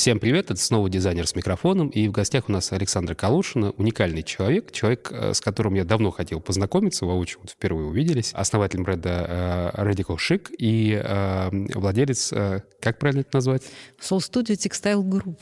Всем привет, это снова дизайнер с микрофоном, и в гостях у нас Александра Калушина, уникальный человек, человек, э, с которым я давно хотел познакомиться, воочию вот впервые увиделись, основатель бренда э, Radical Chic и э, владелец, как правильно это назвать? Soul Studio Textile Group.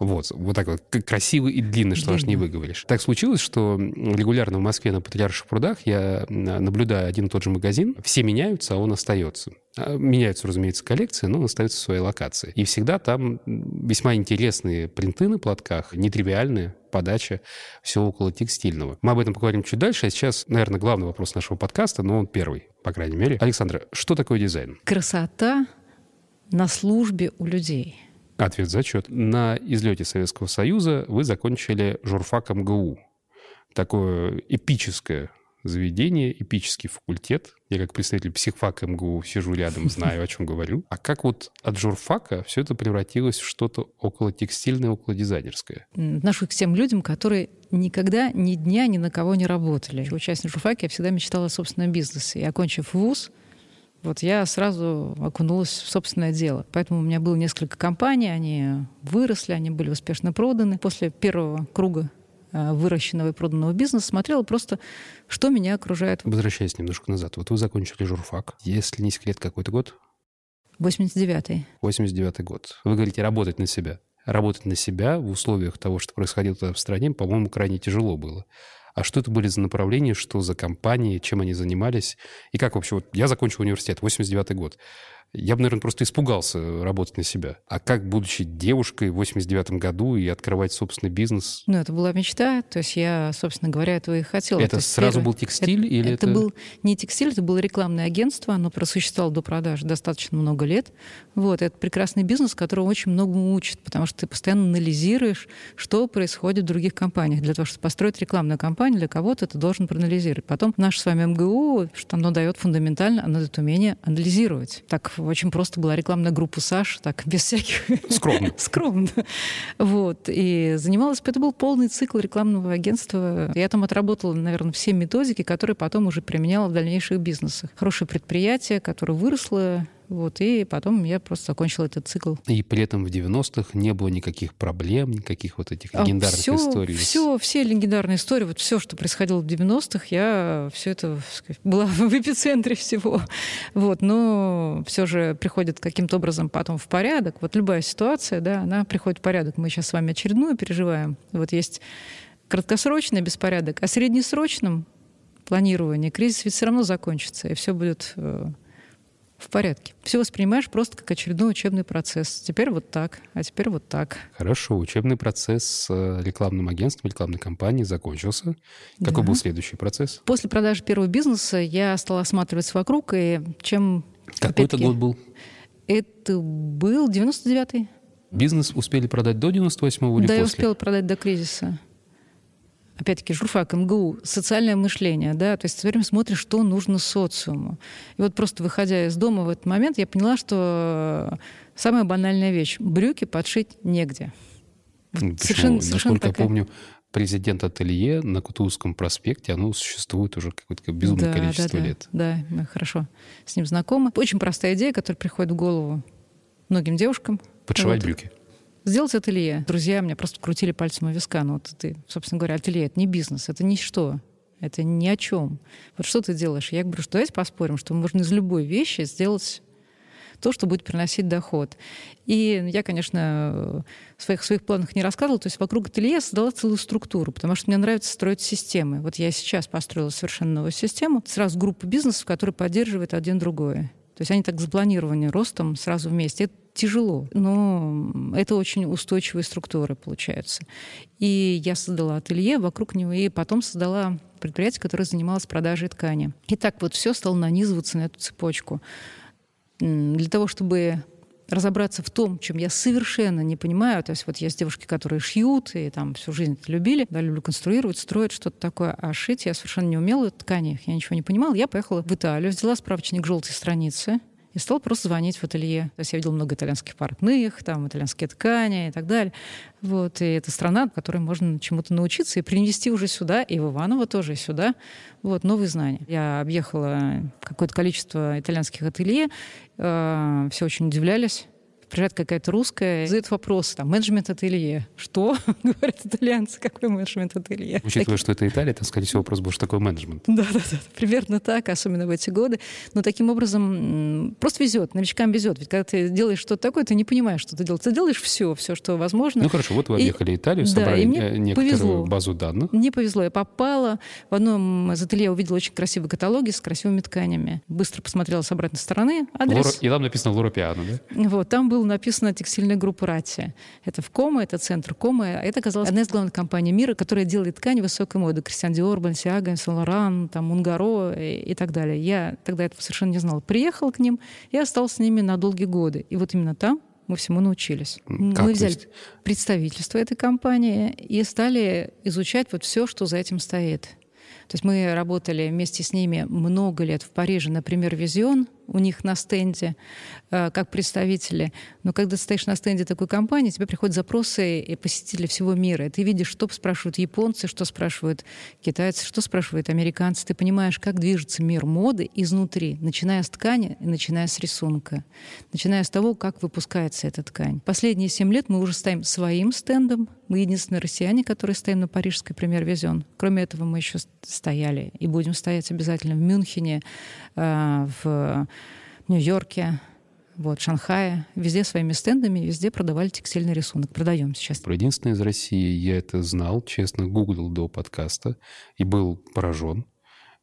Вот, вот так вот, красивый и длинный, что аж не выговоришь. Так случилось, что регулярно в Москве на Патриарших прудах я наблюдаю один и тот же магазин, все меняются, а он остается. А, меняются, разумеется, коллекции, но он остается в своей локации. И всегда там весьма интересные принты на платках, нетривиальные, подача, все около текстильного. Мы об этом поговорим чуть дальше, а сейчас, наверное, главный вопрос нашего подкаста, но он первый, по крайней мере. Александра, что такое дизайн? Красота на службе у людей. Ответ зачет. На излете Советского Союза вы закончили журфак МГУ. Такое эпическое заведение, эпический факультет. Я как представитель психфака МГУ сижу рядом, знаю, о чем говорю. А как вот от журфака все это превратилось в что-то около текстильное, около дизайнерское? Отношусь к тем людям, которые никогда ни дня ни на кого не работали. Участник журфака я всегда мечтала о собственном бизнесе. И окончив вуз, вот я сразу окунулась в собственное дело. Поэтому у меня было несколько компаний, они выросли, они были успешно проданы. После первого круга выращенного и проданного бизнеса, смотрела просто, что меня окружает. Возвращаясь немножко назад, вот вы закончили журфак. Если не секрет, какой-то год? 89-й. 89-й год. Вы говорите, работать на себя. Работать на себя в условиях того, что происходило в стране, по-моему, крайне тяжело было. А что это были за направления, что за компании, чем они занимались? И как вообще? Вот я закончил университет, 89-й год я бы, наверное, просто испугался работать на себя. А как, будучи девушкой в 89 году и открывать собственный бизнес? Ну, это была мечта. То есть я, собственно говоря, этого и хотела. Это сразу первое... был текстиль это, или это... Это был не текстиль, это было рекламное агентство. Оно просуществовало до продажи достаточно много лет. Вот. Это прекрасный бизнес, который очень многому учит, потому что ты постоянно анализируешь, что происходит в других компаниях. Для того, чтобы построить рекламную кампанию для кого-то, ты должен проанализировать. Потом наш с вами МГУ, что оно дает фундаментально, оно дает умение анализировать. Так очень просто была рекламная группа Саш, так, без всяких... Скромно. Скромно. Вот. И занималась... Это был полный цикл рекламного агентства. Я там отработала, наверное, все методики, которые потом уже применяла в дальнейших бизнесах. Хорошее предприятие, которое выросло вот, и потом я просто закончила этот цикл. И при этом в 90-х не было никаких проблем, никаких вот этих а легендарных а все, историй? Все, все легендарные истории, вот все, что происходило в 90-х, я все это сказать, была в эпицентре всего. Вот, но все же приходит каким-то образом потом в порядок. Вот любая ситуация, да, она приходит в порядок. Мы сейчас с вами очередную переживаем. Вот есть краткосрочный беспорядок, а среднесрочном планировании кризис ведь все равно закончится, и все будет э, в порядке. Все воспринимаешь просто как очередной учебный процесс. Теперь вот так, а теперь вот так. Хорошо, учебный процесс э, рекламным агентством, рекламной компанией закончился. Какой да. был следующий процесс? После продажи первого бизнеса я стала осматриваться вокруг, и чем... Какой это год был? Это был 99-й. Бизнес успели продать до 98-го или да, после? Да, я успела продать до кризиса опять-таки, журфак, МГУ, социальное мышление, да, то есть все время смотришь, что нужно социуму. И вот просто выходя из дома в этот момент, я поняла, что самая банальная вещь — брюки подшить негде. Почему? Совершенно, совершенно Насколько такая... я помню, президент ателье на Кутузовском проспекте, оно существует уже какое-то безумное да, количество да, лет. Да, да, мы хорошо с ним знакомы. Очень простая идея, которая приходит в голову многим девушкам. Подшивать вот. брюки сделать ателье. Друзья мне просто крутили пальцем у виска. Ну, вот ты, собственно говоря, ателье — это не бизнес, это ничто. Это ни о чем. Вот что ты делаешь? Я говорю, что давайте поспорим, что можно из любой вещи сделать то, что будет приносить доход. И я, конечно, в своих, своих планах не рассказывала, то есть вокруг ателье я создала целую структуру, потому что мне нравится строить системы. Вот я сейчас построила совершенно новую систему, сразу группу бизнесов, которые поддерживают один другое. То есть они так запланированы ростом сразу вместе. Это тяжело, но это очень устойчивые структуры получаются. И я создала ателье вокруг него, и потом создала предприятие, которое занималось продажей ткани. И так вот все стало нанизываться на эту цепочку. Для того, чтобы разобраться в том, чем я совершенно не понимаю. То есть вот есть девушки, которые шьют и там всю жизнь это любили, да, люблю конструировать, строить что-то такое, а шить я совершенно не умела, ткани я ничего не понимала. Я поехала в Италию, взяла справочник желтой страницы, и стал просто звонить в ателье. То есть я видел много итальянских портных, там итальянские ткани и так далее. Вот. И это страна, в которой можно чему-то научиться и принести уже сюда, и в Иваново тоже, сюда, вот, новые знания. Я объехала какое-то количество итальянских ателье, э, все очень удивлялись, приезжает какая-то русская, задает вопрос, там, менеджмент ателье. Что? Говорят итальянцы, какой менеджмент ателье? Учитывая, так... что это Италия, то, скорее всего, вопрос был, что такое менеджмент. Да, да, да, примерно так, особенно в эти годы. Но таким образом просто везет, новичкам везет. Ведь когда ты делаешь что-то такое, ты не понимаешь, что ты делаешь. Ты делаешь все, все, что возможно. Ну хорошо, вот вы объехали и... Италию, собрали да, некоторую повезло. базу данных. Мне повезло, я попала. В одном из ателье увидела очень красивые каталоги с красивыми тканями. Быстро посмотрела с обратной стороны адрес. Лора... И там написано Лора Пиано, да? Вот, там было написано текстильная группа Рати. Это в Кома, это центр Кома. Это оказалось одна из главных компаний мира, которая делает ткани высокой моды. Кристиан Диор, Бансиага, Сен там, Унгаро и, и так далее. Я тогда этого совершенно не знала. Приехала к ним и осталась с ними на долгие годы. И вот именно там мы всему научились. Как мы взяли представительство этой компании и стали изучать вот все, что за этим стоит. То есть мы работали вместе с ними много лет в Париже, например, «Визион», у них на стенде э, как представители. Но когда стоишь на стенде такой компании, тебе приходят запросы и посетители всего мира. И ты видишь, что спрашивают японцы, что спрашивают китайцы, что спрашивают американцы. Ты понимаешь, как движется мир моды изнутри, начиная с ткани и начиная с рисунка, начиная с того, как выпускается эта ткань. Последние семь лет мы уже стоим своим стендом. Мы единственные россияне, которые стоим на парижской премьер Визион. Кроме этого, мы еще стояли и будем стоять обязательно в Мюнхене, э, в Нью-Йорке, вот, Шанхае, везде своими стендами, везде продавали текстильный рисунок. Продаем сейчас. Про единственное из России я это знал, честно, гуглил до подкаста и был поражен.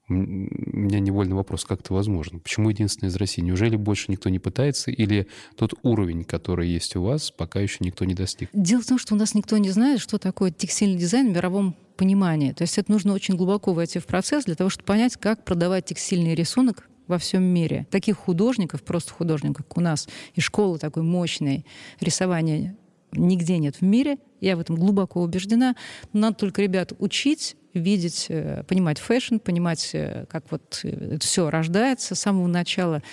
У меня невольный вопрос, как это возможно? Почему единственное из России? Неужели больше никто не пытается? Или тот уровень, который есть у вас, пока еще никто не достиг? Дело в том, что у нас никто не знает, что такое текстильный дизайн в мировом понимании. То есть это нужно очень глубоко войти в процесс для того, чтобы понять, как продавать текстильный рисунок во всем мире. Таких художников, просто художников, как у нас, и школы такой мощной рисования нигде нет в мире. Я в этом глубоко убеждена. Надо только ребят учить, видеть, э, понимать fashion, понимать, э, как вот э, это все рождается с самого начала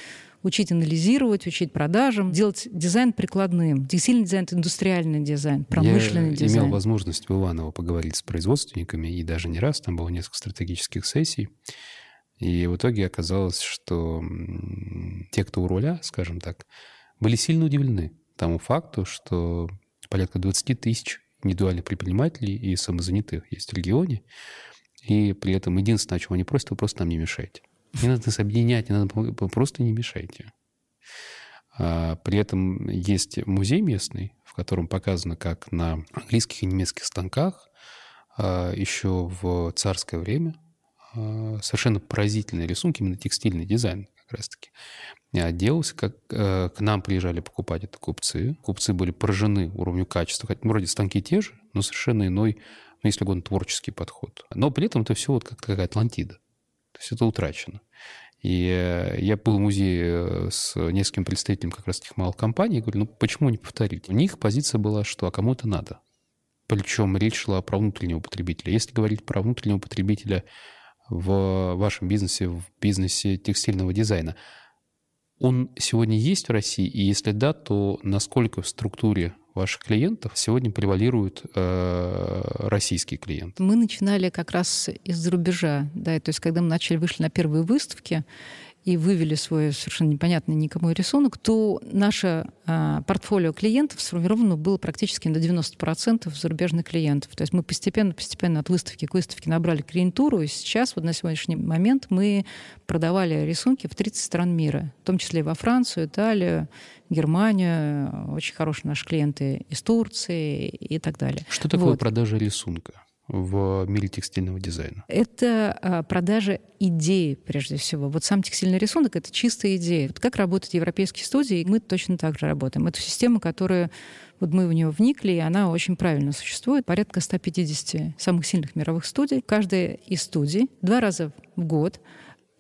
учить анализировать, учить продажам, делать дизайн прикладным. Текстильный дизайн — индустриальный дизайн, промышленный Я дизайн. Я имел возможность в Иваново поговорить с производственниками, и даже не раз, там было несколько стратегических сессий. И в итоге оказалось, что те, кто у руля, скажем так, были сильно удивлены тому факту, что порядка 20 тысяч индивидуальных предпринимателей и самозанятых есть в регионе, и при этом единственное, о чем они просят, вы просто нам не мешайте. Не надо нас объединять, не надо, просто не мешайте. А при этом есть музей местный, в котором показано, как на английских и немецких станках а, еще в царское время Э, совершенно поразительные рисунки, именно текстильный дизайн как раз-таки. Делался, как э, к нам приезжали покупать это купцы. Купцы были поражены уровню качества. Хотя, ну, вроде станки те же, но совершенно иной, ну, если угодно, творческий подход. Но при этом это все вот как такая Атлантида. То есть это утрачено. И э, я был в музее с несколькими представителями как раз этих малых компаний говорю, ну почему не повторить? У них позиция была, что а кому это надо? Причем речь шла про внутреннего потребителя. Если говорить про внутреннего потребителя в вашем бизнесе, в бизнесе текстильного дизайна. Он сегодня есть в России? И если да, то насколько в структуре ваших клиентов сегодня превалируют э, российские клиенты? Мы начинали как раз из-за рубежа. Да, то есть когда мы начали, вышли на первые выставки, и вывели свой совершенно непонятный никому рисунок, то наше а, портфолио клиентов сформировано было практически на 90% зарубежных клиентов. То есть мы постепенно-постепенно от выставки к выставке набрали клиентуру, и сейчас, вот на сегодняшний момент, мы продавали рисунки в 30 стран мира, в том числе во Францию, Италию, Германию. Очень хорошие наши клиенты из Турции и так далее. Что такое вот. продажа рисунка? В мире текстильного дизайна? Это а, продажа идеи, прежде всего. Вот сам текстильный рисунок — это чистая идея. Вот как работают европейские студии, мы точно так же работаем. Это система, которая вот мы в нее вникли, и она очень правильно существует. Порядка 150 самых сильных мировых студий. Каждая из студий два раза в год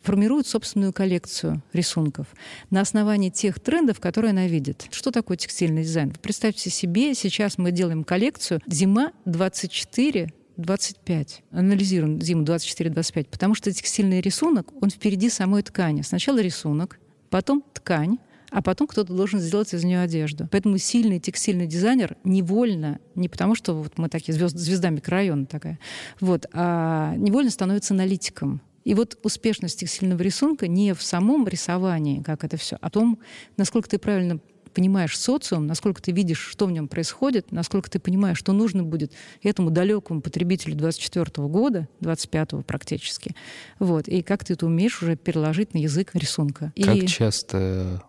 формирует собственную коллекцию рисунков на основании тех трендов, которые она видит. Что такое текстильный дизайн? Представьте себе, сейчас мы делаем коллекцию «Зима 24 25. Анализируем зиму 24-25, потому что текстильный рисунок, он впереди самой ткани. Сначала рисунок, потом ткань, а потом кто-то должен сделать из нее одежду. Поэтому сильный текстильный дизайнер невольно, не потому что вот мы такие звезд, звезда микрорайона такая, вот, а невольно становится аналитиком. И вот успешность текстильного рисунка не в самом рисовании, как это все, а том, насколько ты правильно понимаешь социум, насколько ты видишь, что в нем происходит, насколько ты понимаешь, что нужно будет этому далекому потребителю 24 года, 25 практически, вот, и как ты это умеешь уже переложить на язык рисунка. Как и... часто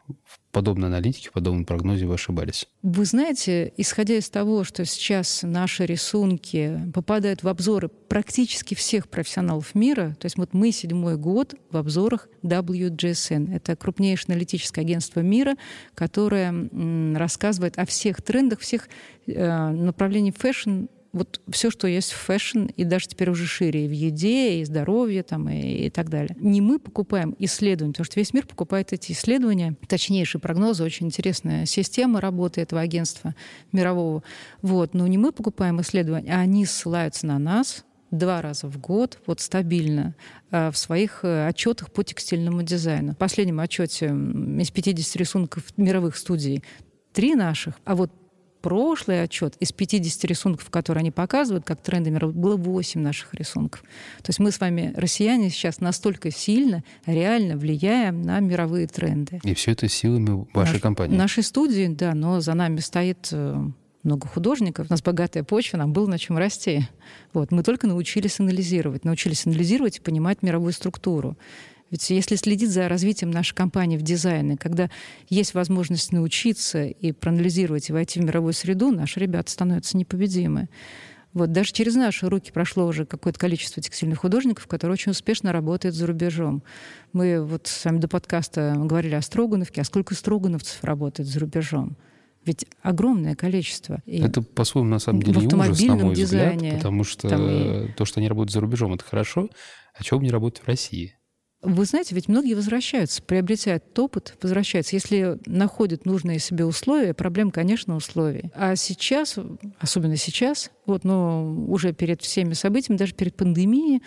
подобной аналитике, в подобном прогнозе вы ошибались? Вы знаете, исходя из того, что сейчас наши рисунки попадают в обзоры практически всех профессионалов мира, то есть вот мы седьмой год в обзорах WGSN. Это крупнейшее аналитическое агентство мира, которое рассказывает о всех трендах, всех э, направлениях fashion вот все, что есть в fashion, и даже теперь уже шире, и в еде, и здоровье, там, и, и так далее. Не мы покупаем исследования, потому что весь мир покупает эти исследования, точнейшие прогнозы, очень интересная система работы этого агентства мирового. Вот. Но не мы покупаем исследования, а они ссылаются на нас, два раза в год, вот стабильно, э, в своих э, отчетах по текстильному дизайну. В последнем отчете из 50 рисунков мировых студий три наших, а вот прошлый отчет из 50 рисунков, которые они показывают, как тренды мира, было 8 наших рисунков. То есть мы с вами, россияне, сейчас настолько сильно, реально влияем на мировые тренды. И все это силами вашей Наш, компании? Нашей студии, да, но за нами стоит э, много художников, у нас богатая почва, нам было на чем расти. Вот. Мы только научились анализировать, научились анализировать и понимать мировую структуру. Ведь если следить за развитием нашей компании в дизайне, когда есть возможность научиться и проанализировать и войти в мировую среду, наши ребята становятся непобедимы. Вот даже через наши руки прошло уже какое-то количество текстильных художников, которые очень успешно работают за рубежом. Мы вот с вами до подкаста говорили о Строгановке, а сколько строгановцев работает за рубежом? Ведь огромное количество. И это, по-своему, на самом деле, ужас, на мой дизайне, взгляд, потому что и... то, что они работают за рубежом, это хорошо, а чего бы не работать в России? Вы знаете, ведь многие возвращаются, приобретают опыт, возвращаются. Если находят нужные себе условия, проблем, конечно, условий. А сейчас, особенно сейчас, вот, но уже перед всеми событиями, даже перед пандемией,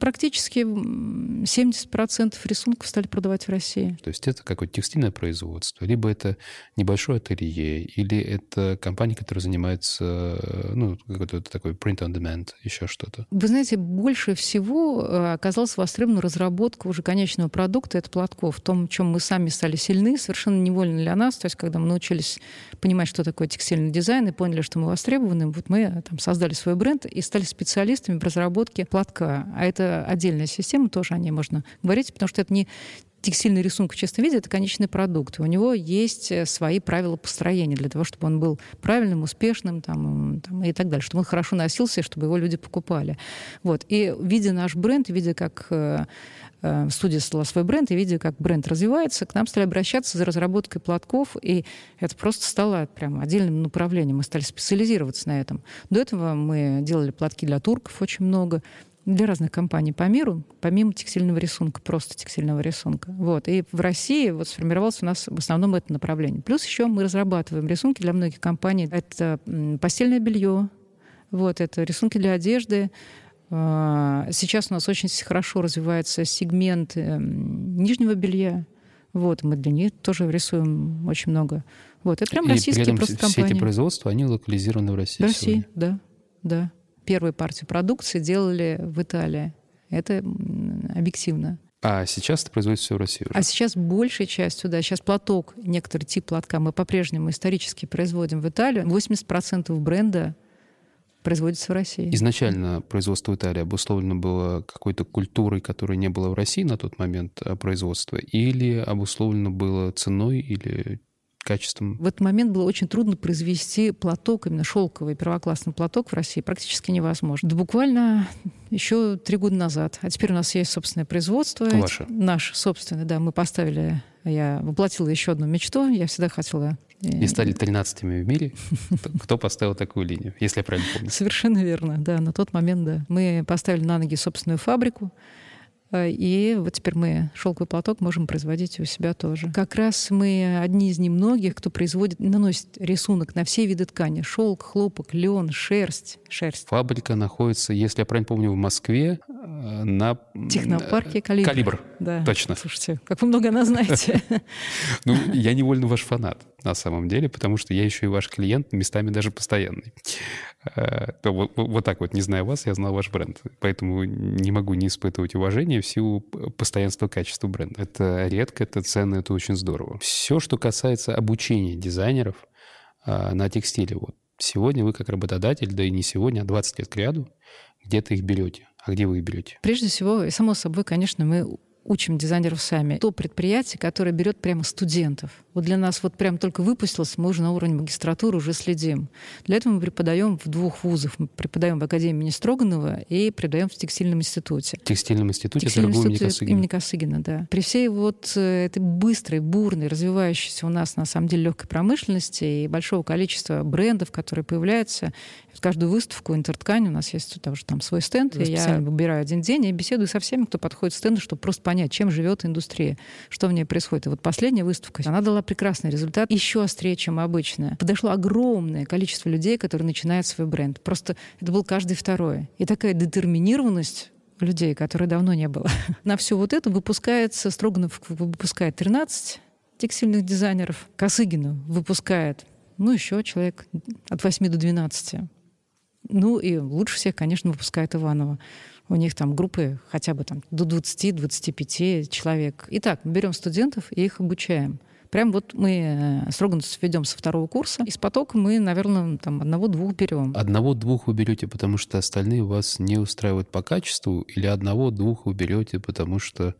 практически 70% рисунков стали продавать в России. То есть это какое-то текстильное производство, либо это небольшое ателье, или это компания, которая занимается, ну, какой-то такой print on demand, еще что-то? Вы знаете, больше всего э, оказалась востребована разработка уже конечного продукта, это платков, в том, чем мы сами стали сильны, совершенно невольно для нас, то есть когда мы научились понимать, что такое текстильный дизайн, и поняли, что мы востребованы, вот мы там, создали свой бренд и стали специалистами в разработке платка. А это отдельная система, тоже о ней можно говорить, потому что это не текстильный рисунок в чистом виде — это конечный продукт. У него есть э, свои правила построения для того, чтобы он был правильным, успешным там, там, и так далее, чтобы он хорошо носился, чтобы его люди покупали. Вот. И видя наш бренд, видя, как э, э, студия создала свой бренд, и видя, как бренд развивается, к нам стали обращаться за разработкой платков, и это просто стало прям отдельным направлением. Мы стали специализироваться на этом. До этого мы делали платки для турков очень много, для разных компаний по миру, помимо текстильного рисунка, просто текстильного рисунка. Вот. И в России вот сформировалось у нас в основном это направление. Плюс еще мы разрабатываем рисунки для многих компаний. Это постельное белье, вот, это рисунки для одежды. А, сейчас у нас очень хорошо развивается сегмент эм, нижнего белья. Вот, мы для них тоже рисуем очень много. Вот, это прям и российские при этом просто все компании. эти производства, они локализированы в России В России, сегодня. да, да первую партию продукции делали в Италии. Это объективно. А сейчас это производится все в России уже? А сейчас большей частью, да. Сейчас платок, некоторый тип платка мы по-прежнему исторически производим в Италию. 80% бренда производится в России. Изначально производство в Италии обусловлено было какой-то культурой, которой не было в России на тот момент а, производства, или обусловлено было ценой или качеством. В этот момент было очень трудно произвести платок, именно шелковый первоклассный платок в России практически невозможно. Да буквально еще три года назад. А теперь у нас есть собственное производство. Ваше? Наше собственное, да. Мы поставили, я воплотила еще одну мечту. Я всегда хотела э, и стали 13 в мире. Кто поставил такую линию, если я правильно помню? Совершенно верно, да. На тот момент, да. Мы поставили на ноги собственную фабрику. Э, и вот теперь мы шелковый платок можем производить у себя тоже. Как раз мы одни из немногих, кто производит, наносит рисунок на все виды ткани. Шелк, хлопок, лен, шерсть. шерсть. Фабрика находится, если я правильно помню, в Москве, э, на... Технопарке «Калибр». «Калибр», Да. точно. Слушайте, как вы много она знаете. Ну, я невольно ваш фанат, на самом деле, потому что я еще и ваш клиент, местами даже постоянный. Э, Вот вот так вот, не зная вас, я знал ваш бренд. Поэтому не могу не испытывать уважения в силу постоянства качества бренда. Это редко, это ценно, это очень здорово. Все, что касается обучения дизайнеров а, на текстиле, вот сегодня вы как работодатель, да и не сегодня, а 20 лет к ряду, где-то их берете. А где вы их берете? Прежде всего, само собой, конечно, мы учим дизайнеров сами. То предприятие, которое берет прямо студентов. Вот для нас вот прям только выпустилось, мы уже на уровне магистратуры уже следим. Для этого мы преподаем в двух вузах. Мы преподаем в Академии имени Строганова и преподаем в Текстильном институте. В текстильном институте Текстильный торговли имени институт Косыгина. имени Косыгина, да. При всей вот э, этой быстрой, бурной, развивающейся у нас, на самом деле, легкой промышленности и большого количества брендов, которые появляются, в каждую выставку интерткань у нас есть тоже там свой стенд, и я выбираю один день и беседую со всеми, кто подходит к стенду, чтобы просто понять, чем живет индустрия, что в ней происходит. И вот последняя выставка, она дала прекрасный результат, еще острее, чем обычно. Подошло огромное количество людей, которые начинают свой бренд. Просто это был каждый второй. И такая детерминированность людей, которой давно не было. На все вот это выпускается, Строганов выпускает 13 текстильных дизайнеров, Косыгина выпускает, ну, еще человек от 8 до 12. Ну, и лучше всех, конечно, выпускает Иванова. У них там группы хотя бы там до 20-25 человек. Итак, мы берем студентов и их обучаем. Прям вот мы э, строго ведем со второго курса. Из потока мы, наверное, там одного-двух берем. Одного-двух вы берете, потому что остальные вас не устраивают по качеству, или одного-двух вы берете, потому что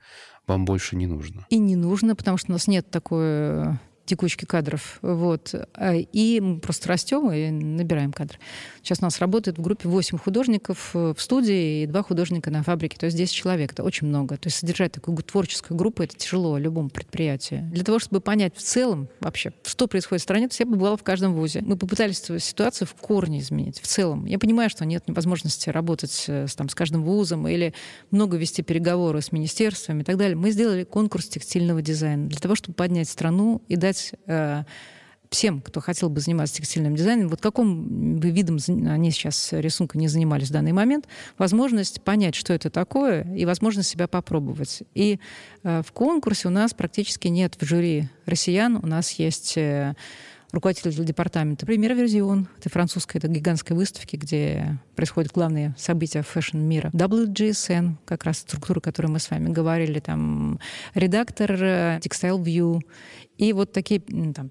вам больше не нужно? И не нужно, потому что у нас нет такой э, текучки кадров. Вот. А, И мы просто растем и набираем кадры. Сейчас у нас работает в группе 8 художников э, в студии и 2 художника на фабрике. То есть 10 человек. Это очень много. То есть содержать такую творческую группу это тяжело любому предприятию. Для того, чтобы понять в целом вообще, что происходит в стране, то есть я побывала в каждом вузе. Мы попытались ситуацию в корне изменить, в целом. Я понимаю, что нет возможности работать э, с, там, с каждым вузом или много вести переговоры с министерствами и так далее. Мы сделали конкурс текстильного дизайна для того, чтобы поднять страну и дать э, всем, кто хотел бы заниматься текстильным дизайном, вот каком бы видом они сейчас рисунка не занимались в данный момент, возможность понять, что это такое, и возможность себя попробовать. И э, в конкурсе у нас практически нет в жюри россиян, у нас есть э, руководитель департамента Première Vision, это французская, это гигантская выставки, где происходят главные события fashion мира. WGSN, как раз структура, о которой мы с вами говорили, там редактор э, Textile View, и вот такие там,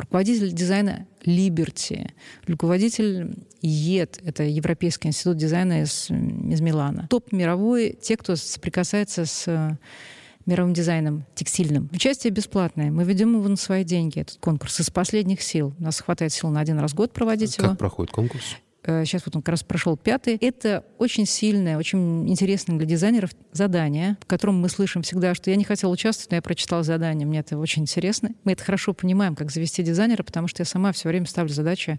руководитель дизайна Liberty, руководитель ЕД, это Европейский институт дизайна из, из Милана. Топ мировой, те, кто соприкасается с мировым дизайном текстильным. Участие бесплатное. Мы ведем его на свои деньги, этот конкурс, из последних сил. У нас хватает сил на один раз в год проводить его. Как проходит конкурс? Э, Сейчас вот он как раз прошел пятый. Это очень сильное, очень интересное для дизайнеров задание, в котором мы слышим всегда, что я не хотела участвовать, но я прочитала задание, мне это очень интересно. Мы это хорошо понимаем, как завести дизайнера, потому что я сама все время ставлю задачи э,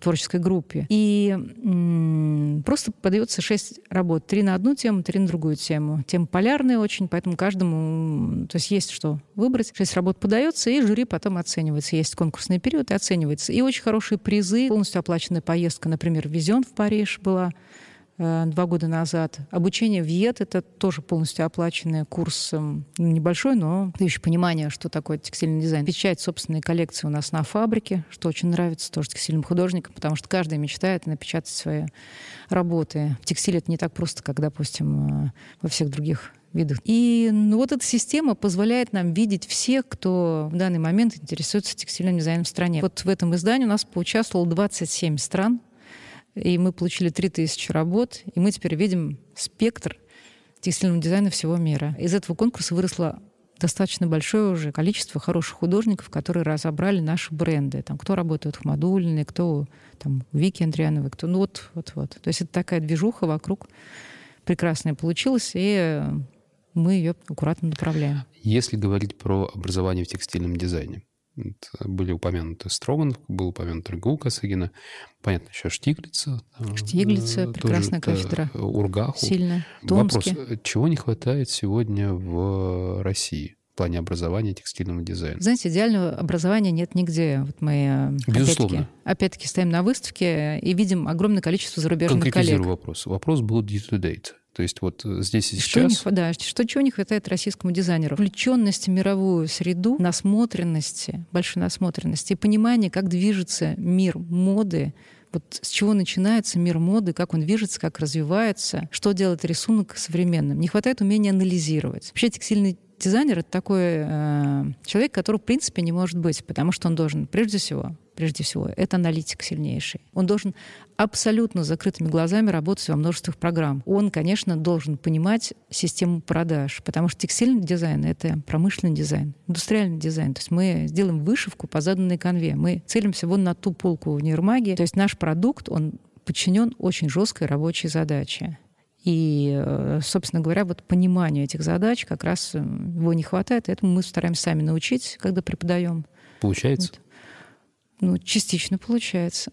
творческой группе. И м, просто подается шесть работ. Три на одну тему, три на другую тему. Тема полярная очень, поэтому каждому... То есть есть что выбрать. Шесть работ подается, и жюри потом оценивается. Есть конкурсный период и оценивается. И очень хорошие призы. Полностью оплаченная поездка, например, Визион в Париж была э, два года назад. Обучение в ЕД — это тоже полностью оплаченный курс, эм, небольшой, но дающий понимание, что такое текстильный дизайн. Печать собственной коллекции у нас на фабрике, что очень нравится тоже текстильным художникам, потому что каждый мечтает напечатать свои работы. В текстиле это не так просто, как, допустим, э, во всех других видах. И ну, вот эта система позволяет нам видеть всех, кто в данный момент интересуется текстильным дизайном в стране. Вот в этом издании у нас поучаствовало 27 стран, и мы получили 3000 работ, и мы теперь видим спектр текстильного дизайна всего мира. Из этого конкурса выросло достаточно большое уже количество хороших художников, которые разобрали наши бренды. Там, кто работает в Модульной, кто там, Вики Андриановой, кто... Ну вот, вот, вот. То есть это такая движуха вокруг прекрасная получилась, и мы ее аккуратно направляем. Если говорить про образование в текстильном дизайне, были упомянуты Строганов, был упомянут РГУ Косыгина, понятно, еще Штиглица. там, Штиглица, э, прекрасная тоже, кафедра. э, Ургаху. Сильно. Вопрос, Томске. э, чего не хватает сегодня в России в плане образования текстильного дизайна? Знаете, идеального образования нет нигде. Вот мы э, Безусловно. опять-таки, опять-таки стоим на выставке и видим огромное количество зарубежных Конкретизирую коллег. вопрос. Вопрос был due to date. То есть вот э, здесь и что сейчас... Не, да, что чего не хватает российскому дизайнеру? Включенности в мировую среду, насмотренности, большой насмотренности и понимание, как движется мир моды, вот с чего начинается мир моды, как он движется, как развивается, что делает рисунок современным. Не хватает умения анализировать. Вообще текстильный дизайнер — это такой э, человек, который в принципе не может быть, потому что он должен, прежде всего, прежде всего, это аналитик сильнейший. Он должен абсолютно закрытыми глазами работать во множестве программ. Он, конечно, должен понимать систему продаж, потому что текстильный дизайн — это промышленный дизайн, индустриальный дизайн. То есть мы сделаем вышивку по заданной конве. Мы целимся вон на ту полку в Нейрмаге. То есть наш продукт, он подчинен очень жесткой рабочей задаче. И, э, собственно говоря, вот пониманию этих задач как раз э, его не хватает, и этому мы стараемся сами научить, когда преподаем. Получается? Вот. Ну, частично получается.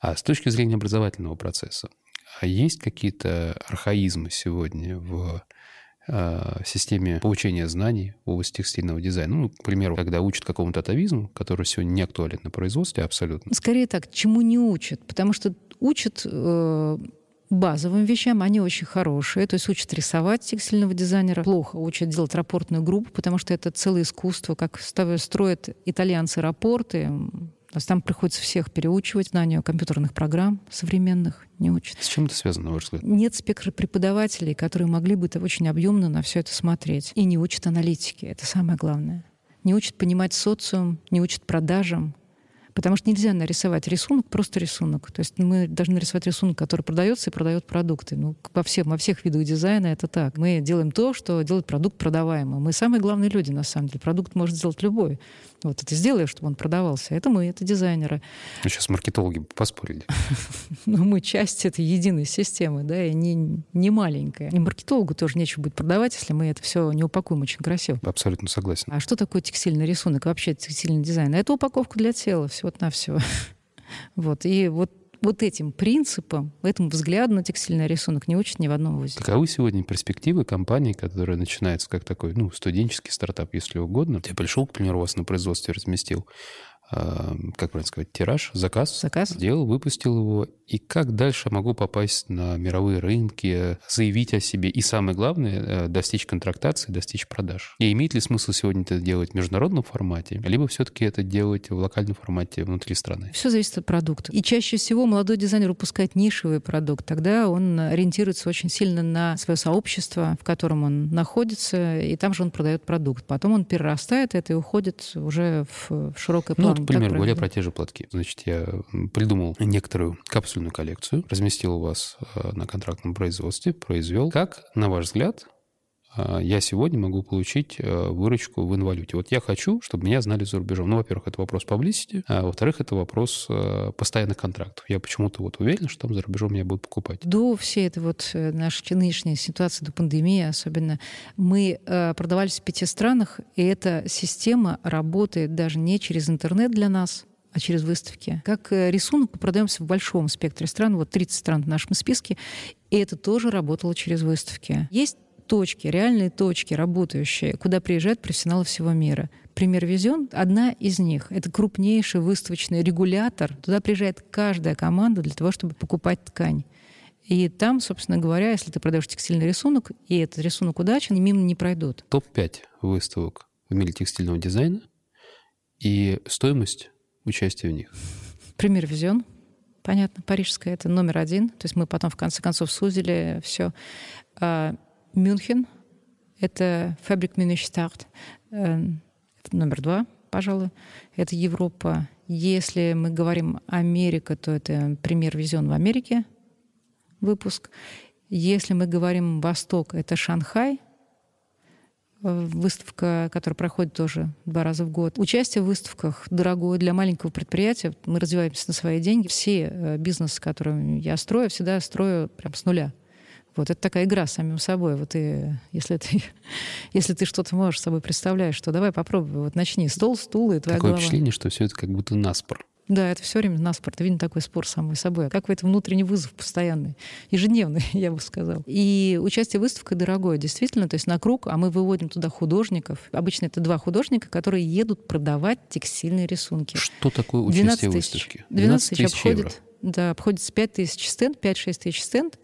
А с точки зрения образовательного процесса, а есть какие-то архаизмы сегодня в э, системе получения знаний в области текстильного дизайна. Ну, к примеру, когда учат какому-то атовизму, который сегодня не актуален на производстве абсолютно. Скорее так, чему не учат? Потому что учат э, базовым вещам, они очень хорошие. То есть учат рисовать текстильного дизайнера, плохо учат делать рапортную группу, потому что это целое искусство, как строят итальянцы рапорты. То есть там приходится всех переучивать, знанию компьютерных программ современных не учат. С чем это связано, на ваш взгляд? Нет спектра преподавателей, которые могли бы это очень объемно на все это смотреть. И не учат аналитики. Это самое главное. Не учат понимать социум, не учат продажам, Потому что нельзя нарисовать рисунок, просто рисунок. То есть мы должны нарисовать рисунок, который продается и продает продукты. Ну, во, всех, во всех видах дизайна это так. Мы делаем то, что делает продукт продаваемым. Мы самые главные люди, на самом деле. Продукт может сделать любой. Вот это сделаешь, чтобы он продавался. Это мы, это дизайнеры. Ну, сейчас маркетологи поспорили. Ну, мы часть этой единой системы, да, и не, не маленькая. И маркетологу тоже нечего будет продавать, если мы это все не упакуем очень красиво. Абсолютно согласен. А что такое текстильный рисунок, вообще текстильный дизайн? Это упаковка для тела, все всего-навсего. Вот. И вот вот этим принципом, этому взгляду на текстильный рисунок не учат ни в одном вузе. Каковы сегодня перспективы компании, которая начинается как такой, ну, студенческий стартап, если угодно? Я пришел, к примеру, у вас на производстве разместил как правильно сказать, тираж, заказ. Заказ. Сделал, выпустил его. И как дальше могу попасть на мировые рынки, заявить о себе и, самое главное, э, достичь контрактации, достичь продаж. И имеет ли смысл сегодня это делать в международном формате, либо все-таки это делать в локальном формате внутри страны? Все зависит от продукта. И чаще всего молодой дизайнер выпускает нишевый продукт. Тогда он ориентируется очень сильно на свое сообщество, в котором он находится, и там же он продает продукт. Потом он перерастает это и уходит уже в, широкое план. Вот, к примеру, говоря про те же платки. Значит, я придумал некоторую капсульную коллекцию, разместил у вас э, на контрактном производстве, произвел. Как, на ваш взгляд, я сегодня могу получить э, выручку в инвалюте. Вот я хочу, чтобы меня знали за рубежом. Ну, во-первых, это вопрос поблизости, а во-вторых, это вопрос э, постоянных контрактов. Я почему-то вот уверен, что там за рубежом меня будут покупать. До всей этой вот э, нашей нынешней ситуации, до пандемии особенно, мы продавались в пяти странах, и эта система работает даже не через интернет для нас, а через выставки. Как рисунок мы продаемся в большом спектре стран, вот 30 стран в нашем списке, и это тоже работало через выставки. Есть точки, реальные точки работающие, куда приезжают профессионалы всего мира. Пример Визион — одна из них. Это крупнейший выставочный регулятор. Туда приезжает каждая команда для того, чтобы покупать ткань. И там, собственно говоря, если ты продаешь текстильный рисунок, и этот рисунок удачен, мимо не пройдут. Топ-5 выставок в мире текстильного дизайна и стоимость участия в них. Пример Визион. Понятно, парижская это номер один. То есть мы потом в конце концов сузили все. Мюнхен, это Фабрик Мюнхштарт, э, номер два, пожалуй, это Европа. Если мы говорим Америка, то это пример везен в Америке, выпуск. Если мы говорим Восток, это Шанхай, э, выставка, которая проходит тоже два раза в год. Участие в выставках дорогое для маленького предприятия. Мы развиваемся на свои деньги. Все э, бизнесы, которые я строю, всегда строю прям с нуля. Вот это такая игра с самим собой. Вот и если ты, если ты что-то можешь собой представляешь, что давай попробуй, вот начни стол, стул и твоя Такое голова. впечатление, что все это как будто наспор. Да, это все время наспор. Это видно такой спор самой собой. Как это внутренний вызов постоянный, ежедневный, я бы сказал. И участие в дорогое, действительно. То есть на круг, а мы выводим туда художников. Обычно это два художника, которые едут продавать текстильные рисунки. Что такое участие в выставке? 12 тысяч обходит, евро. Да, обходится 5 тысяч стенд, 5-6 тысяч стенд.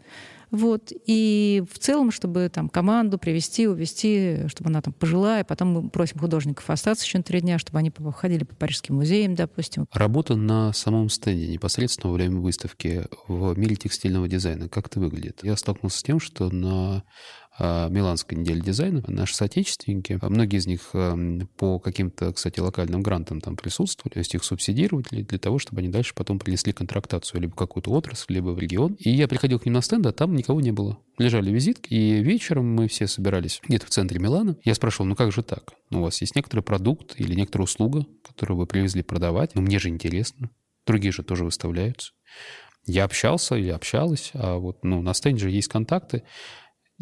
Вот. И в целом, чтобы там команду привести, увести, чтобы она там пожилая, потом мы просим художников остаться еще на три дня, чтобы они ходили по парижским музеям, допустим. Работа на самом стенде непосредственно во время выставки в мире текстильного дизайна, как это выглядит? Я столкнулся с тем, что на Миланской неделе дизайна. Наши соотечественники, многие из них эм, по каким-то, кстати, локальным грантам там присутствовали, то есть их субсидировали для того, чтобы они дальше потом принесли контрактацию либо какую-то отрасль, либо в регион. И я приходил к ним на стенд, а там никого не было. Лежали визитки, и вечером мы все собирались где-то в центре Милана. Я спрашивал, ну как же так? Ну, у вас есть некоторый продукт или некоторая услуга, которую вы привезли продавать. Ну, мне же интересно. Другие же тоже выставляются. Я общался или общалась, а вот ну, на стенде же есть контакты.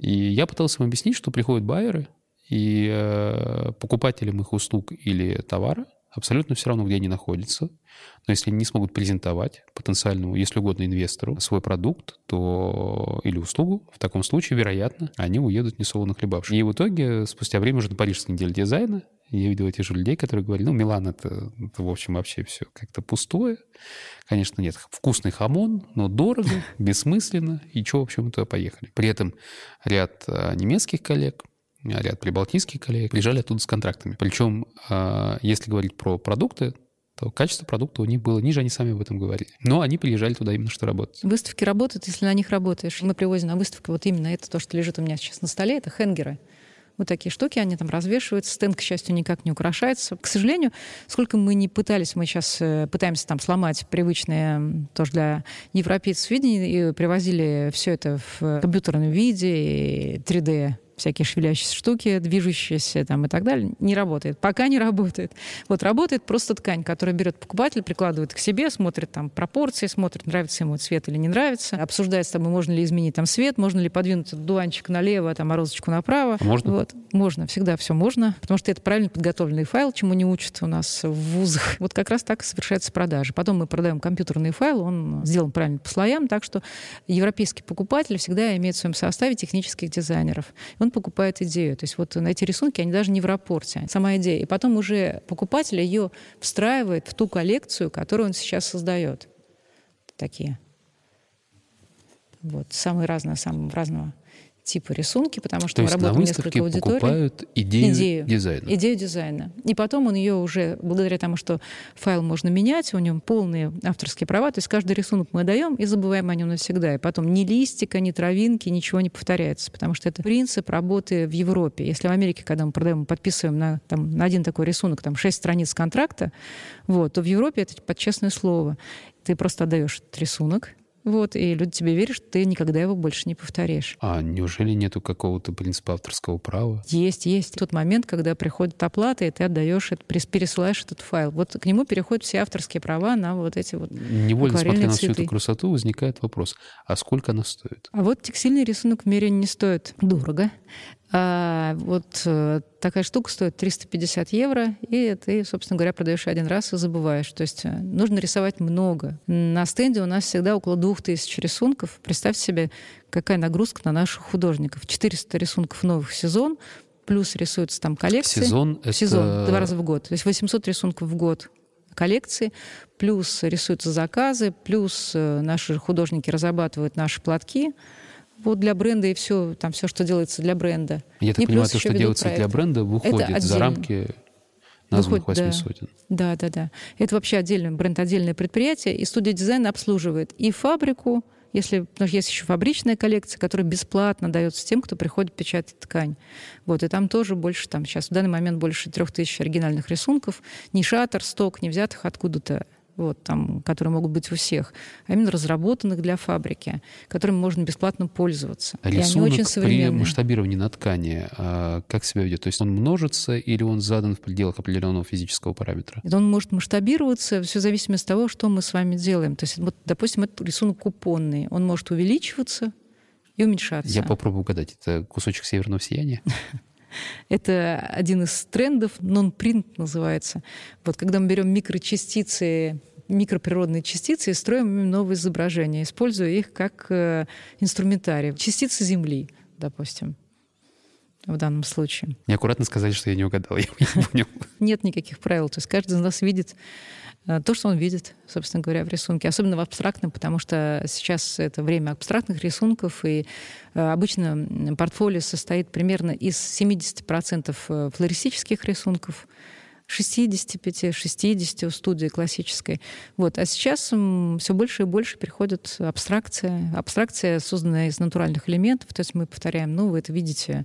И я пытался им объяснить, что приходят байеры, и э, покупателям их услуг или товара абсолютно все равно, где они находятся. Но если они не смогут презентовать потенциальному, если угодно, инвестору свой продукт то, или услугу, в таком случае, вероятно, они уедут несолоно хлебавши. И в итоге, спустя время уже на Парижской неделе дизайна, я видел этих же людей, которые говорили, ну, Милан это, это в общем, вообще все как-то пустое. Конечно, нет, вкусный хамон, но дорого, бессмысленно, и что, в общем, туда поехали. При этом ряд а, немецких коллег, ряд прибалтийских коллег приезжали оттуда с контрактами. Причем, а, если говорить про продукты, то качество продукта у них было ниже, они сами об этом говорили. Но они приезжали туда именно что работать. Выставки работают, если на них работаешь. Мы привозим на выставку вот именно это, то, что лежит у меня сейчас на столе, это хенгеры. Вот такие штуки, они там развешиваются. Стенд, к счастью, никак не украшается. К сожалению, сколько мы не пытались, мы сейчас э, пытаемся там сломать привычные тоже для европейцев видение и привозили все это в компьютерном виде, 3D всякие шевелящиеся штуки, движущиеся там и так далее, не работает. Пока не работает. Вот работает просто ткань, которую берет покупатель, прикладывает к себе, смотрит там пропорции, смотрит, нравится ему цвет или не нравится, обсуждает с тобой, можно ли изменить там цвет, можно ли подвинуть дуанчик налево, там, а розочку направо. А можно? Вот. Можно, всегда все можно, потому что это правильно подготовленный файл, чему не учат у нас в вузах. Вот как раз так и совершается продажа. Потом мы продаем компьютерный файл, он сделан правильно по слоям, так что европейский покупатель всегда имеет в своем составе технических дизайнеров. Он покупает идею. То есть вот на эти рисунки, они даже не в рапорте, сама идея. И потом уже покупатель ее встраивает в ту коллекцию, которую он сейчас создает. Такие. Вот, самые разные, самые разного типа рисунки, потому что То мы есть работаем на несколько аудиторий. покупают идею, идею дизайна. Идею дизайна. И потом он ее уже, благодаря тому, что файл можно менять, у него полные авторские права, то есть каждый рисунок мы даем и забываем о нем навсегда. И потом ни листика, ни травинки, ничего не повторяется, потому что это принцип работы в Европе. Если в Америке, когда мы продаем, мы подписываем на, там, на один такой рисунок там, 6 страниц контракта, вот, то в Европе это под честное слово. Ты просто отдаешь этот рисунок, вот, и люди тебе верят, что ты никогда его больше не повторишь. А неужели нету какого-то принципа авторского права? Есть, есть. Тот момент, когда приходит оплата, и ты отдаешь, это, пересылаешь этот файл. Вот к нему переходят все авторские права на вот эти вот Невольно, смотря на всю эту красоту, возникает вопрос, а сколько она стоит? А вот текстильный рисунок в мире не стоит дорого. А вот э, такая штука стоит 350 евро, и ты, собственно говоря, продаешь один раз и забываешь. То есть э, нужно рисовать много. На стенде у нас всегда около 2000 рисунков. Представьте себе, какая нагрузка на наших художников. 400 рисунков новых в сезон, плюс рисуются там коллекции. Сезон — это... Сезон, два раза в год. То есть 800 рисунков в год коллекции, плюс рисуются заказы, плюс э, наши художники разрабатывают наши платки, вот для бренда и все, там все, что делается для бренда. Я так и понимаю, то, что делается проекты. для бренда, выходит за рамки названных восьми да. сотен. Да, да, да. Это вообще отдельный бренд, отдельное предприятие, и студия дизайна обслуживает и фабрику, если, что есть еще фабричная коллекция, которая бесплатно дается тем, кто приходит печатать ткань. Вот, и там тоже больше, там сейчас в данный момент больше трех тысяч оригинальных рисунков, не шатер, сток, не взятых откуда-то вот, там, которые могут быть у всех, а именно разработанных для фабрики, которыми можно бесплатно пользоваться. А рисунок и они очень современные. при масштабировании на ткани а как себя ведет? То есть он множится или он задан в пределах определенного физического параметра? Он может масштабироваться, все зависит от того, что мы с вами делаем. То есть, вот, допустим, это рисунок купонный. Он может увеличиваться и уменьшаться. Я попробую угадать. Это кусочек северного сияния? Это один из трендов, нон-принт называется. Вот когда мы берем микрочастицы микроприродные частицы и строим ими новые изображения, используя их как э, инструментарий. Частицы Земли, допустим. в данном случае. Мне аккуратно сказали, что я не угадал, я не понял. Нет никаких правил. То есть каждый из нас видит э, то, что он видит, собственно говоря, в рисунке. Особенно в абстрактном, потому что сейчас это время абстрактных рисунков, и э, обычно портфолио состоит примерно из 70% э, флористических рисунков, 65-60 у студии классической. Вот. А сейчас все больше и больше переходит абстракция. Абстракция, созданная из натуральных элементов. То есть мы повторяем, ну, вы это видите,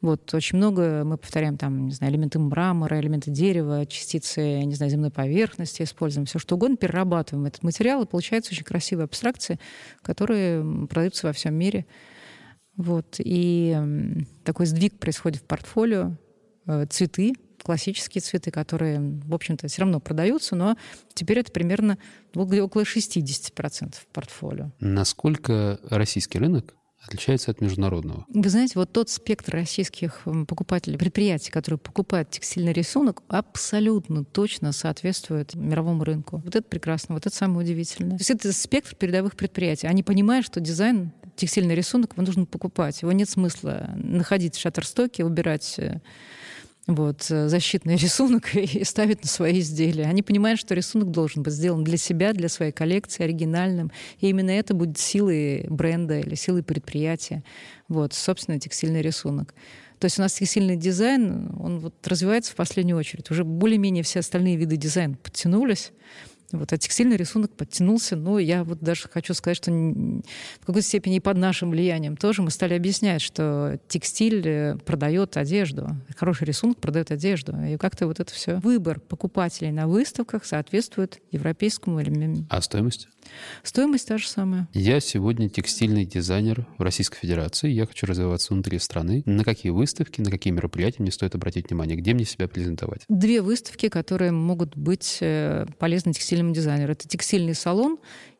вот очень много мы повторяем там, не знаю, элементы мрамора, элементы дерева, частицы, не знаю, земной поверхности используем, все что угодно, перерабатываем этот материал, и получается очень красивые абстракции, которые продаются во всем мире. Вот. И такой сдвиг происходит в портфолио. Э, цветы, классические цветы, которые, в общем-то, все равно продаются, но теперь это примерно около 60% портфолио. Насколько российский рынок отличается от международного? Вы знаете, вот тот спектр российских покупателей, предприятий, которые покупают текстильный рисунок, абсолютно точно соответствует мировому рынку. Вот это прекрасно, вот это самое удивительное. То есть это спектр передовых предприятий. Они понимают, что дизайн, текстильный рисунок его нужно покупать. Его нет смысла находить в шаттерстоке, убирать э, вот, э, защитный рисунок и ставить на свои изделия. Они понимают, что рисунок должен быть сделан для себя, для своей коллекции, оригинальным. И именно это будет силой бренда или силой предприятия. Вот, собственно, текстильный рисунок. То есть у нас текстильный дизайн, он вот развивается в последнюю очередь. Уже более-менее все остальные виды дизайна подтянулись. Вот, а текстильный рисунок подтянулся. Но я вот даже хочу сказать, что в какой-то степени и под нашим влиянием тоже мы стали объяснять, что текстиль э, продает одежду. Хороший рисунок продает одежду. И как-то вот это все. Выбор покупателей на выставках соответствует европейскому или... А стоимость? Стоимость та же самая. Я сегодня текстильный дизайнер в Российской Федерации. Я хочу развиваться внутри страны. На какие выставки, на какие мероприятия мне стоит обратить внимание? Где мне себя презентовать? Две выставки, которые могут быть э, полезны текстильному дизайнеру. Это текстильный салон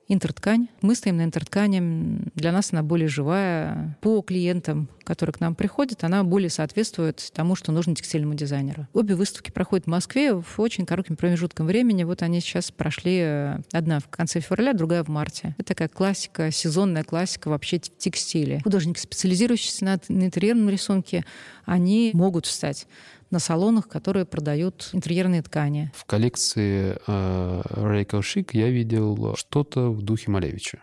Интерткань. Мы стоим на интерткане. Для нас она более живая. По клиентам, которые к нам приходят, она более соответствует тому, что нужно текстильному дизайнеру. Обе выставки проходят в Москве в очень коротким промежутком времени. Вот они сейчас прошли э, одна в конце февраля, другая в марте. Это такая классика, сезонная классика вообще в текстиле. Художники, специализирующиеся на интерьерном рисунке, они могут встать на салонах, которые продают интерьерные ткани. В коллекции э, Рейкл Шик я видел что-то в духе Малевича.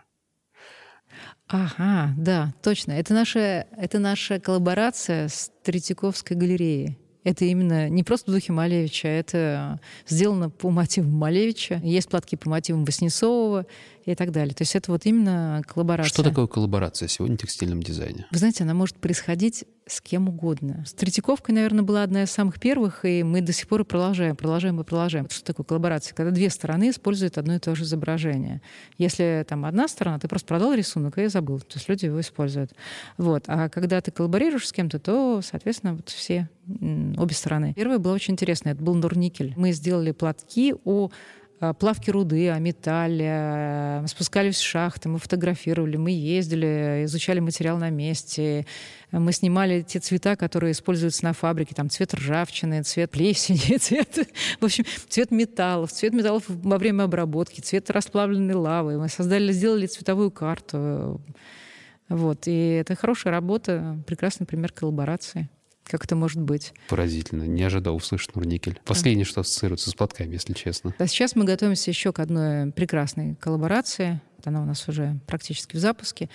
Ага, да, точно. Это наша, это наша коллаборация с Третьяковской галереей. Это именно не просто в духе Малевича, это сделано по мотивам Малевича. Есть платки по мотивам Васнецова и так далее. То есть это вот именно коллаборация. Что такое коллаборация сегодня в текстильном дизайне? Вы знаете, она может происходить с кем угодно. С Третьяковкой, наверное, была одна из самых первых, и мы до сих пор продолжаем, продолжаем и продолжаем. Что такое коллаборация? Когда две стороны используют одно и то же изображение. Если там одна сторона, ты просто продал рисунок и забыл, то есть люди его используют. Вот. А когда ты коллаборируешь с кем-то, то, соответственно, вот все, обе стороны. Первая была очень интересная, это был Норникель. Мы сделали платки о плавки руды, о металле, э, спускались в шахты, мы фотографировали, мы ездили, изучали материал на месте, мы снимали те цвета, которые используются на фабрике, там цвет ржавчины, цвет плесени, цвет, в общем, цвет металлов, цвет металлов во время обработки, цвет расплавленной лавы. Мы создали, сделали цветовую карту. Вот. И это хорошая работа, прекрасный пример коллаборации. Как это может быть? Поразительно. Не ожидал услышать Нурникель. Последнее, что ассоциируется с платками, если честно. А сейчас мы готовимся еще к одной прекрасной коллаборации. Она у нас уже практически в запуске.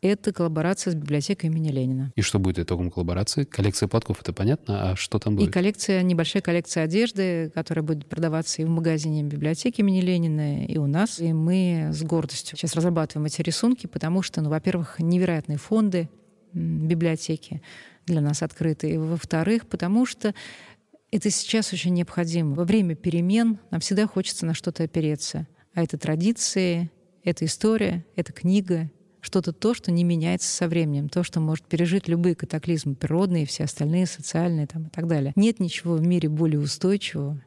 Это коллаборация с библиотекой имени Ленина. И что будет итогом коллаборации? Коллекция платков, это понятно, а что там будет? И коллекция, небольшая коллекция одежды, которая будет продаваться и в магазине библиотеки имени Ленина, и у нас. И мы с гордостью сейчас разрабатываем эти рисунки, потому что, ну, во-первых, невероятные фонды библиотеки для нас открыты. И во-вторых, потому что это сейчас очень необходимо. Во время перемен нам всегда хочется на что-то опереться. А это традиции, это история, это книга, что-то то, что не меняется со временем, то, что может пережить любые катаклизмы природные, все остальные, социальные там, и так далее. Нет ничего в мире более устойчивого,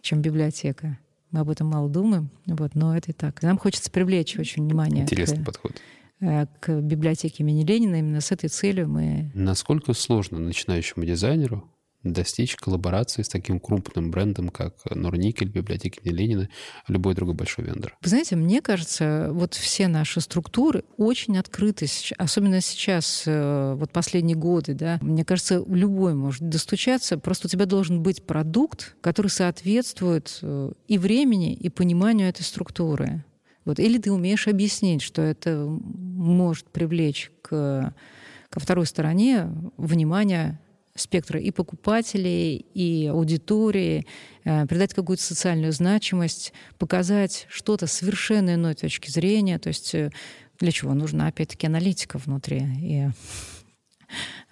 чем библиотека. Мы об этом мало думаем, вот, но это и так. Нам хочется привлечь очень внимание. Интересный к, подход. Э, к библиотеке имени Ленина. Именно с этой целью мы... Насколько сложно начинающему дизайнеру достичь коллаборации с таким крупным брендом, как Норникель, библиотека имени Ленина, любой другой большой вендор? Вы знаете, мне кажется, вот все наши структуры очень открыты, особенно сейчас, э, вот последние годы, да, мне кажется, любой может достучаться, просто у тебя должен быть продукт, который соответствует э, и времени, и пониманию этой структуры. Вот. Или ты умеешь объяснить, что это может привлечь к, ко второй стороне внимание спектра и покупателей, и аудитории, э, придать какую-то социальную значимость, показать что-то совершенно иной точки зрения. То есть э, для чего нужна, опять-таки, аналитика внутри. И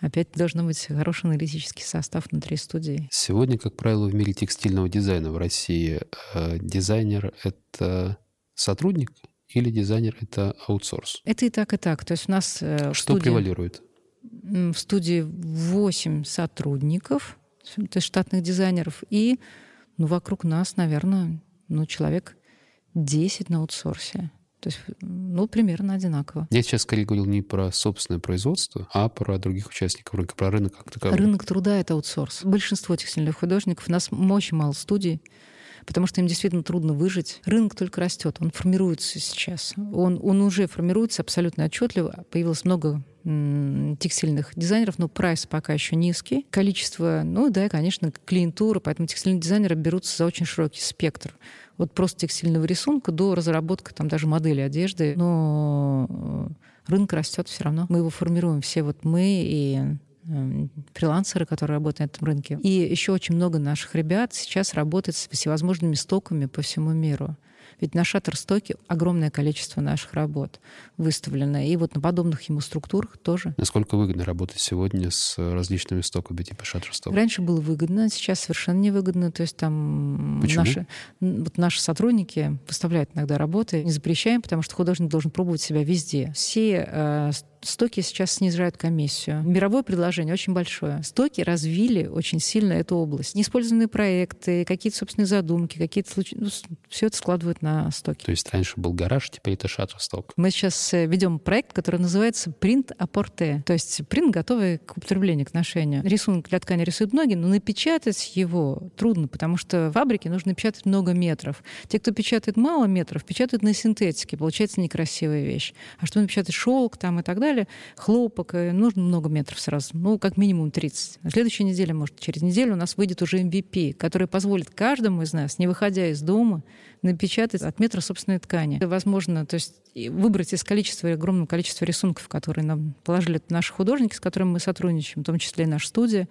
опять должен быть хороший аналитический состав внутри студии. Сегодня, как правило, в мире текстильного дизайна в России э, дизайнер — это сотрудник или дизайнер — это аутсорс? Это и так, и так. То есть у нас Что студии... превалирует? в студии 8 сотрудников, то есть штатных дизайнеров, и ну, вокруг нас, наверное, ну, человек 10 на аутсорсе. То есть, ну, примерно одинаково. Я сейчас скорее говорил не про собственное производство, а про других участников рынка, про рынок как таковой. Рынок труда — это аутсорс. Большинство текстильных художников, у нас очень мало студий, потому что им действительно трудно выжить. Рынок только растет, он формируется сейчас. Он, он уже формируется абсолютно отчетливо. Появилось много текстильных дизайнеров, но прайс пока еще низкий. Количество, ну да, конечно, клиентура, поэтому текстильные дизайнеры берутся за очень широкий спектр. Вот просто текстильного рисунка до разработки там даже модели одежды. Но э, рынок растет все равно. Мы его формируем все, вот мы и фрилансеры, которые работают на этом рынке. И еще очень много наших ребят сейчас работают с всевозможными стоками по всему миру. Ведь на Shutterstock огромное количество наших работ выставлено. И вот на подобных ему структурах тоже. Насколько выгодно работать сегодня с различными стоками типа Shutterstock? Раньше было выгодно, сейчас совершенно невыгодно. То есть там наши, вот наши сотрудники выставляют иногда работы, не запрещаем, потому что художник должен пробовать себя везде. Все э, стоки сейчас снижают комиссию. Мировое предложение очень большое. Стоки развили очень сильно эту область. Неиспользованные проекты, какие-то собственные задумки, какие-то случаи. Ну, все это складывают на стоки. То есть раньше был гараж, теперь это шаттерсток. Мы сейчас э, ведем проект, который называется принт апорте. То есть принт готовый к употреблению, к ношению. Рисунок для ткани рисуют многие, но напечатать его трудно, потому что в фабрике нужно печатать много метров. Те, кто печатает мало метров, печатают на синтетике. Получается некрасивая вещь. А что напечатать шелк там и так далее, далее, хлопок, нужно много метров сразу, ну, как минимум 30. На следующей неделе, может, через неделю у нас выйдет уже MVP, который позволит каждому из нас, не выходя из дома, напечатать от метра собственной ткани. Возможно, то есть выбрать из количества, огромного количества рисунков, которые нам положили наши художники, с которыми мы сотрудничаем, в том числе и наша студия.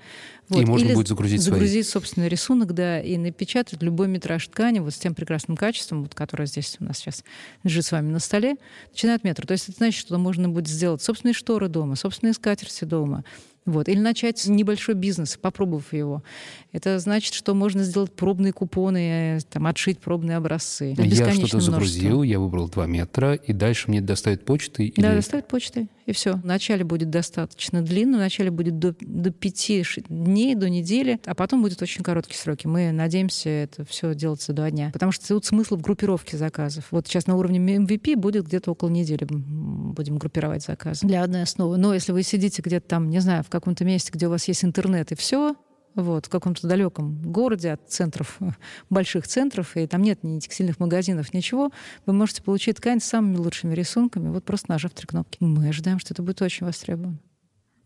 Вот. И можно Или будет загрузить Загрузить свои. собственный рисунок, да, и напечатать любой метраж ткани вот с тем прекрасным качеством, вот, которое здесь у нас сейчас лежит с вами на столе, начиная от метра. То есть это значит, что можно будет сделать собственные шторы дома, собственные скатерти дома, вот. Или начать небольшой бизнес, попробовав его. Это значит, что можно сделать пробные купоны, там, отшить пробные образцы. Я что-то загрузил, я выбрал 2 метра, и дальше мне доставят почтой? Или... Да, доставят почтой, и все. Вначале будет достаточно длинно, вначале будет до, до 5 дней, до недели, а потом будет очень короткие сроки. Мы надеемся это все делать за два дня. Потому что тут смысл в группировке заказов. Вот сейчас на уровне MVP будет где-то около недели будем группировать заказы для одной основы. Но если вы сидите где-то там, не знаю, в каком-то месте, где у вас есть интернет и все, вот, в каком-то далеком городе от центров, больших центров, и там нет ни текстильных магазинов, ничего, вы можете получить ткань с самыми лучшими рисунками, вот просто нажав три кнопки. Мы ожидаем, что это будет очень востребовано.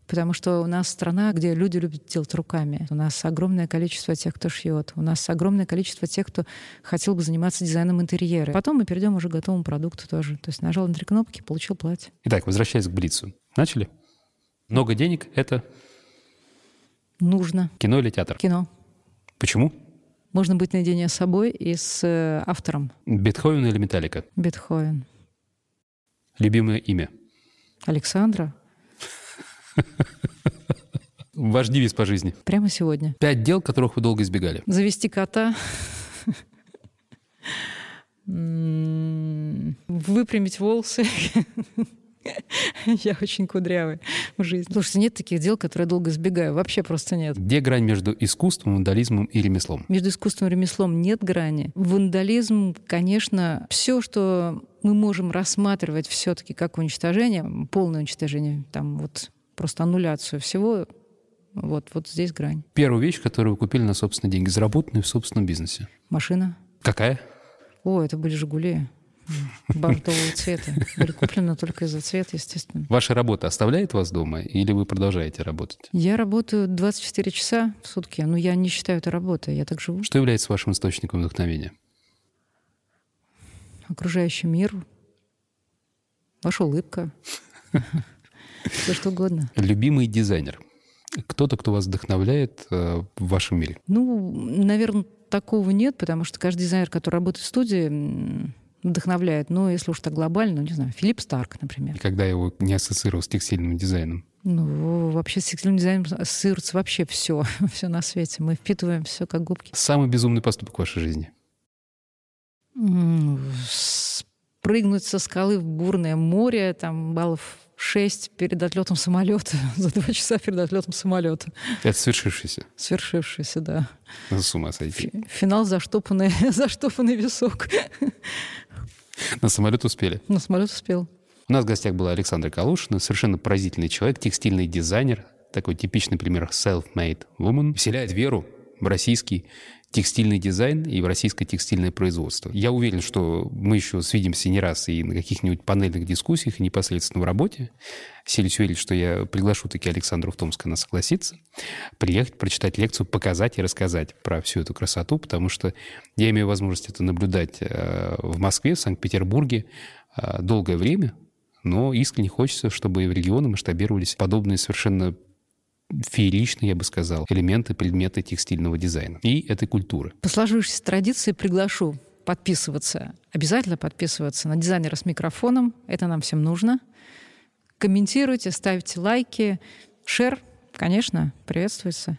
Потому что у нас страна, где люди любят делать руками. У нас огромное количество тех, кто шьет. У нас огромное количество тех, кто хотел бы заниматься дизайном интерьера. Потом мы перейдем уже к готовому продукту тоже. То есть нажал на три кнопки, получил платье. Итак, возвращаясь к Блицу. Начали? Много денег — это? Нужно. Кино или театр? Кино. Почему? Можно быть наедине с собой и с э, автором. Бетховен или Металлика? Бетховен. Любимое имя? Александра. Ваш девиз по жизни? Прямо сегодня. Пять дел, которых вы долго избегали. Завести кота. Выпрямить волосы. Я очень кудрявый в жизни. Слушайте, нет таких дел, которые я долго избегаю. Вообще просто нет. Где грань между искусством, вандализмом и ремеслом? Между искусством и ремеслом нет грани. Вандализм, конечно, все, что мы можем рассматривать все-таки как уничтожение, полное уничтожение, там вот просто аннуляцию всего, Вот, вот здесь грань. Первую вещь, которую вы купили на собственные деньги, заработанную в собственном бизнесе. Машина. Какая? О, это были «Жигули» бордового цвета. Были куплены только из-за цвета, естественно. Ваша работа оставляет вас дома или вы продолжаете работать? Я работаю 24 часа в сутки, но я не считаю это работой, я так живу. Что является вашим источником вдохновения? Окружающий мир, ваша улыбка, все что угодно. Любимый дизайнер. Кто-то, кто вас вдохновляет э, в вашем мире? Ну, наверное, такого нет, потому что каждый дизайнер, который работает в студии, вдохновляет. Но если уж так глобально, ну, не знаю, Филипп Старк, например. Никогда его не ассоциировал с текстильным дизайном. Ну, вообще с текстильным дизайном ассоциируется вообще все, все на свете. Мы впитываем все как губки. Самый безумный поступок в вашей жизни? Прыгнуть со скалы в бурное море, там баллов 6 перед отлетом самолета, за два часа перед отлетом самолета. Это свершившееся? Свершившееся, да. С ума сойти. Финал заштопанный, заштопанный висок. На самолет успели? На самолет успел. У нас в гостях была Александра Калушина, совершенно поразительный человек, текстильный дизайнер, такой типичный пример self-made woman, вселяет веру в российский текстильный дизайн и российское текстильное производство. Я уверен, что мы еще свидимся не раз и на каких-нибудь панельных дискуссиях, и непосредственно в работе. Селюсь верить, что я приглашу таки Александру в Томск, она согласится, приехать, прочитать лекцию, показать и рассказать про всю эту красоту, потому что я имею возможность это наблюдать э, в Москве, в Санкт-Петербурге э, долгое время, но искренне хочется, чтобы и в регионы масштабировались подобные совершенно фееричные, я бы сказал, элементы, предметы текстильного дизайна и этой культуры. По сложившейся традиции приглашу подписываться, обязательно подписываться на дизайнера с микрофоном. Это нам всем нужно. Комментируйте, ставьте лайки. Шер, конечно, приветствуется.